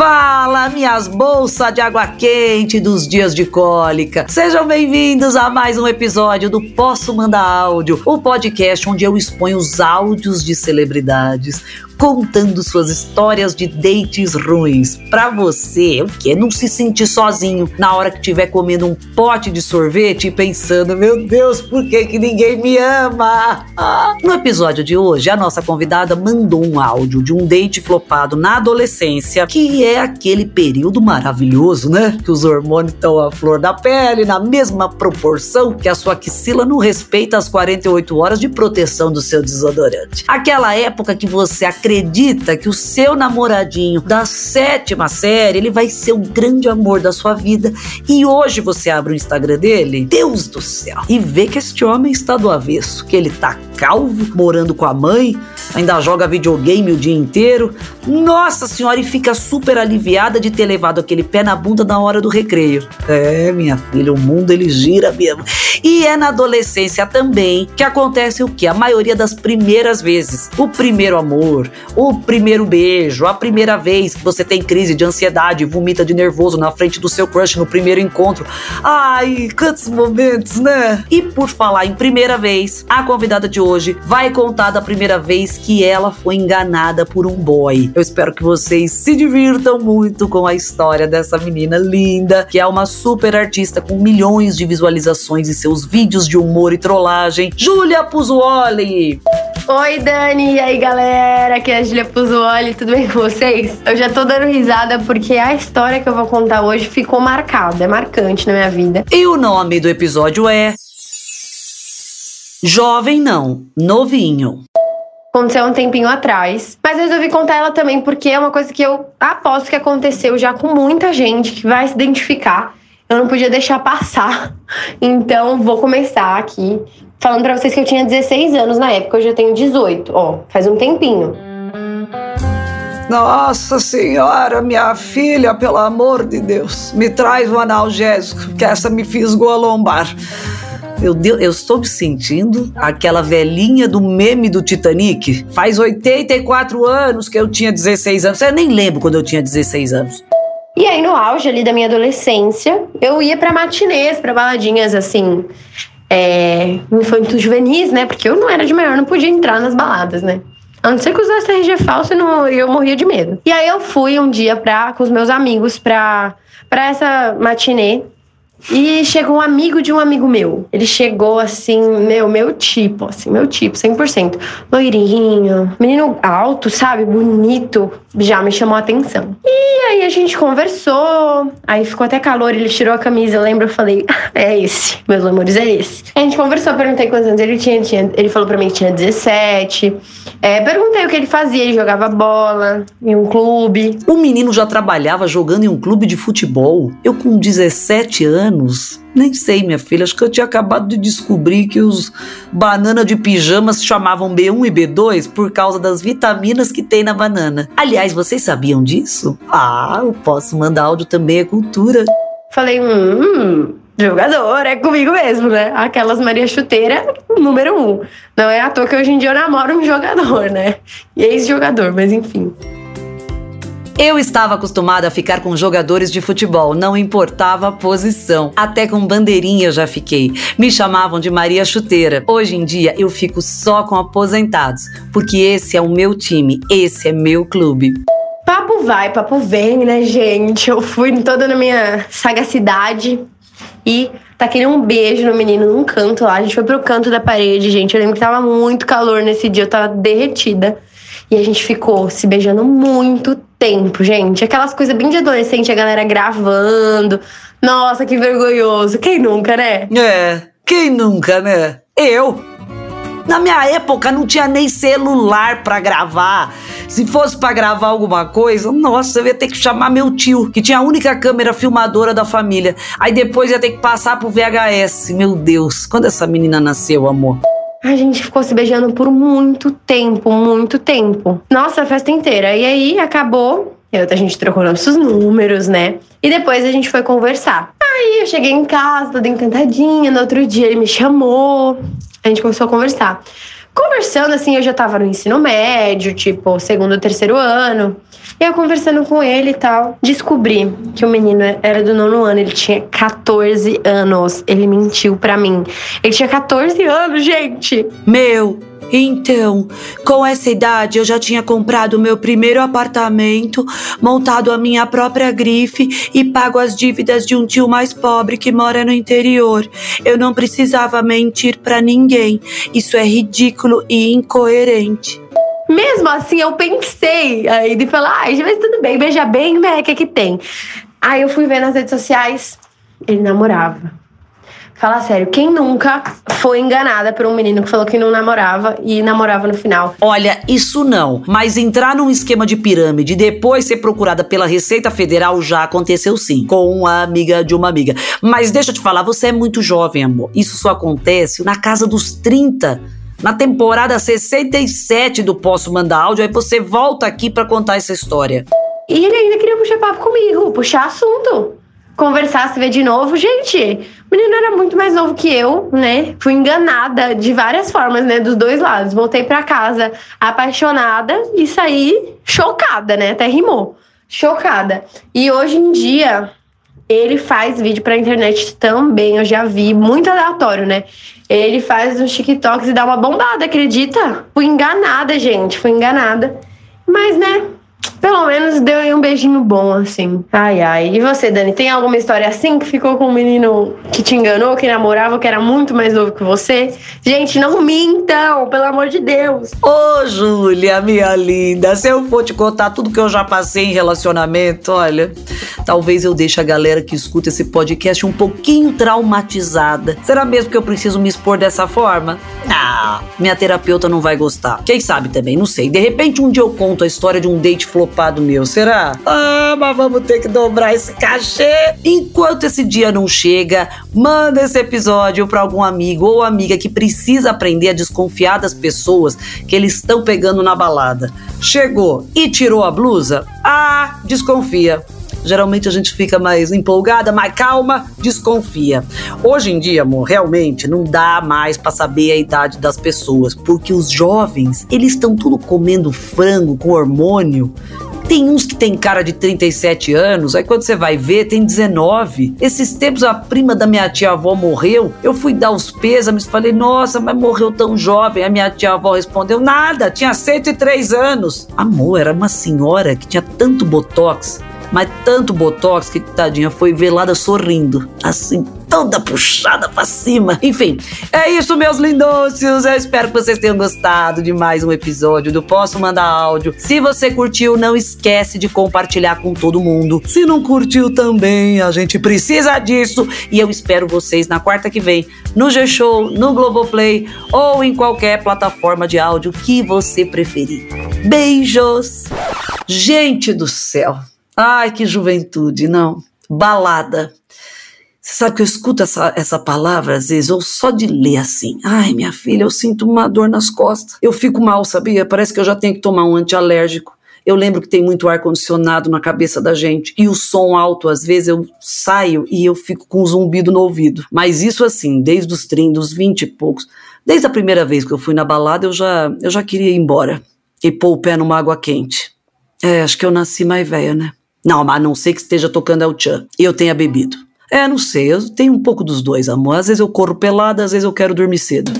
Fala, minhas bolsas de água quente dos dias de cólica. Sejam bem-vindos a mais um episódio do Posso Mandar Áudio, o podcast onde eu exponho os áudios de celebridades contando suas histórias de dates ruins. Pra você, o que? Não se sentir sozinho na hora que estiver comendo um pote de sorvete e pensando, meu Deus, por que, que ninguém me ama? No episódio de hoje, a nossa convidada mandou um áudio de um date flopado na adolescência, que é aquele período maravilhoso, né? Que os hormônios estão à flor da pele, na mesma proporção que a sua axila não respeita as 48 horas de proteção do seu desodorante. Aquela época que você acredita que o seu namoradinho da sétima série, ele vai ser o grande amor da sua vida. E hoje você abre o Instagram dele, Deus do céu, e vê que este homem está do avesso, que ele tá calvo, morando com a mãe, ainda joga videogame o dia inteiro. Nossa senhora, e fica super aliviada de ter levado aquele pé na bunda na hora do recreio. É, minha filha, o mundo ele gira mesmo. E é na adolescência também que acontece o que? A maioria das primeiras vezes. O primeiro amor, o primeiro beijo, a primeira vez que você tem crise de ansiedade, vomita de nervoso na frente do seu crush no primeiro encontro. Ai, quantos momentos, né? E por falar em primeira vez, a convidada de hoje vai contar da primeira vez que ela foi enganada por um boy. Eu espero que vocês se divirtam muito com a história dessa menina linda, que é uma super artista com milhões de visualizações em seus vídeos de humor e trollagem. Júlia Puzuoli! Oi, Dani! E aí, galera? Aqui é a Julia Puzuoli, tudo bem com vocês? Eu já tô dando risada porque a história que eu vou contar hoje ficou marcada, é marcante na minha vida. E o nome do episódio é. Jovem não, novinho. Aconteceu um tempinho atrás, mas eu resolvi contar ela também porque é uma coisa que eu aposto que aconteceu já com muita gente que vai se identificar. Eu não podia deixar passar. Então, vou começar aqui falando pra vocês que eu tinha 16 anos na época, eu já tenho 18, ó, faz um tempinho. Nossa Senhora, minha filha, pelo amor de Deus, me traz um analgésico, que essa me fisgou a lombar. Eu estou me sentindo aquela velhinha do meme do Titanic. Faz 84 anos que eu tinha 16 anos. Eu nem lembro quando eu tinha 16 anos. E aí, no auge ali da minha adolescência, eu ia pra matinês, pra baladinhas assim, é, infantos juvenis, né? Porque eu não era de maior, não podia entrar nas baladas, né? A não ser que usasse RG falso, não, eu morria de medo. E aí eu fui um dia pra, com os meus amigos pra, pra essa matinê e chegou um amigo de um amigo meu. Ele chegou assim, meu, meu tipo, assim, meu tipo, 100%. Loirinho, menino alto, sabe? Bonito. Já me chamou a atenção. E aí a gente conversou, aí ficou até calor, ele tirou a camisa, lembra? Eu falei, é esse, meus amores, é esse. A gente conversou, perguntei quantos anos ele tinha, tinha ele falou pra mim que tinha 17. É, perguntei o que ele fazia, ele jogava bola em um clube. O menino já trabalhava jogando em um clube de futebol. Eu com 17 anos anos. Nem sei, minha filha. Acho que eu tinha acabado de descobrir que os banana de pijama se chamavam B1 e B2 por causa das vitaminas que tem na banana. Aliás, vocês sabiam disso? Ah, eu posso mandar áudio também, é cultura. Falei, hum, jogador, é comigo mesmo, né? Aquelas Maria Chuteira, número um. Não é à toa que hoje em dia eu namoro um jogador, né? E ex-jogador, mas enfim. Eu estava acostumada a ficar com jogadores de futebol, não importava a posição. Até com bandeirinha já fiquei. Me chamavam de Maria Chuteira. Hoje em dia eu fico só com aposentados, porque esse é o meu time, esse é meu clube. Papo vai, papo vem, né, gente? Eu fui toda na minha sagacidade e taquei um beijo no menino num canto lá. A gente foi pro canto da parede, gente. Eu lembro que tava muito calor nesse dia, eu tava derretida. E a gente ficou se beijando muito tempo, gente. Aquelas coisas bem de adolescente, a galera gravando. Nossa, que vergonhoso. Quem nunca, né? É, quem nunca, né? Eu. Na minha época não tinha nem celular para gravar. Se fosse para gravar alguma coisa, nossa, eu ia ter que chamar meu tio, que tinha a única câmera filmadora da família. Aí depois ia ter que passar pro VHS. Meu Deus, quando essa menina nasceu, amor? A gente ficou se beijando por muito tempo, muito tempo. Nossa, a festa inteira. E aí acabou. Eu, a gente trocou nossos números, né? E depois a gente foi conversar. Aí eu cheguei em casa, toda encantadinha. No outro dia ele me chamou. A gente começou a conversar. Conversando assim, eu já tava no ensino médio, tipo, segundo ou terceiro ano. Eu conversando com ele e tal, descobri que o menino era do nono ano, ele tinha 14 anos. Ele mentiu pra mim. Ele tinha 14 anos, gente. Meu, então, com essa idade eu já tinha comprado o meu primeiro apartamento, montado a minha própria grife e pago as dívidas de um tio mais pobre que mora no interior. Eu não precisava mentir para ninguém. Isso é ridículo e incoerente. Mesmo assim, eu pensei aí de falar, ai, mas tudo bem, beija bem, né? O que, que tem? Aí eu fui ver nas redes sociais, ele namorava. Fala sério, quem nunca foi enganada por um menino que falou que não namorava e namorava no final? Olha, isso não. Mas entrar num esquema de pirâmide e depois ser procurada pela Receita Federal já aconteceu sim, com uma amiga de uma amiga. Mas deixa eu te falar, você é muito jovem, amor. Isso só acontece na casa dos 30 na temporada 67 do Posso Mandar Áudio, aí você volta aqui para contar essa história. E ele ainda queria puxar papo comigo, puxar assunto. Conversar, se ver de novo. Gente, o menino era muito mais novo que eu, né? Fui enganada de várias formas, né? Dos dois lados. Voltei para casa apaixonada e saí chocada, né? Até rimou. Chocada. E hoje em dia, ele faz vídeo pra internet também, eu já vi, muito aleatório, né? Ele faz uns TikToks e dá uma bombada, acredita? Fui enganada, gente, fui enganada. Mas, né, pelo menos deu aí um beijinho bom, assim. Ai, ai. E você, Dani, tem alguma história assim que ficou com um menino que te enganou, que namorava, que era muito mais novo que você? Gente, não mintam, pelo amor de Deus. Ô, Júlia, minha linda, se eu for te contar tudo que eu já passei em relacionamento, olha, talvez eu deixe a galera que escuta esse podcast um pouquinho traumatizada. Será mesmo que eu preciso me expor dessa forma? Ah, minha terapeuta não vai gostar. Quem sabe também, não sei. De repente um dia eu conto a história de um date flopado meu, será? Ah, mas vamos ter que dobrar esse cachê. Enquanto esse dia não chega, manda esse episódio para algum amigo ou amiga que precisa aprender a desconfiar das pessoas que eles estão pegando na balada. Chegou e tirou a blusa? Ah, desconfia. Geralmente a gente fica mais empolgada, mais calma, desconfia. Hoje em dia, amor, realmente não dá mais para saber a idade das pessoas, porque os jovens, eles estão tudo comendo frango com hormônio tem uns que tem cara de 37 anos, aí quando você vai ver, tem 19. Esses tempos a prima da minha tia-avó morreu, eu fui dar os pêsames, falei, nossa, mas morreu tão jovem. A minha tia-avó respondeu, nada, tinha 103 anos. Amor, era uma senhora que tinha tanto botox mas tanto botox que tadinha foi velada sorrindo, assim, toda puxada pra cima. Enfim, é isso, meus lindôcios. Eu espero que vocês tenham gostado de mais um episódio do Posso Mandar Áudio. Se você curtiu, não esquece de compartilhar com todo mundo. Se não curtiu também, a gente precisa disso. E eu espero vocês na quarta que vem, no G-Show, no Globoplay ou em qualquer plataforma de áudio que você preferir. Beijos! Gente do céu! Ai, que juventude, não. Balada. Você sabe que eu escuto essa, essa palavra às vezes, ou só de ler assim. Ai, minha filha, eu sinto uma dor nas costas. Eu fico mal, sabia? Parece que eu já tenho que tomar um antialérgico. Eu lembro que tem muito ar-condicionado na cabeça da gente. E o som alto, às vezes, eu saio e eu fico com um zumbido no ouvido. Mas isso assim, desde os 30, dos 20 e poucos. Desde a primeira vez que eu fui na balada, eu já, eu já queria ir embora. E pôr o pé numa água quente. É, acho que eu nasci mais velha, né? Não, mas a não ser que esteja tocando El Chan eu tenha bebido. É, não sei, eu tenho um pouco dos dois, amor. Às vezes eu corro pelada, às vezes eu quero dormir cedo.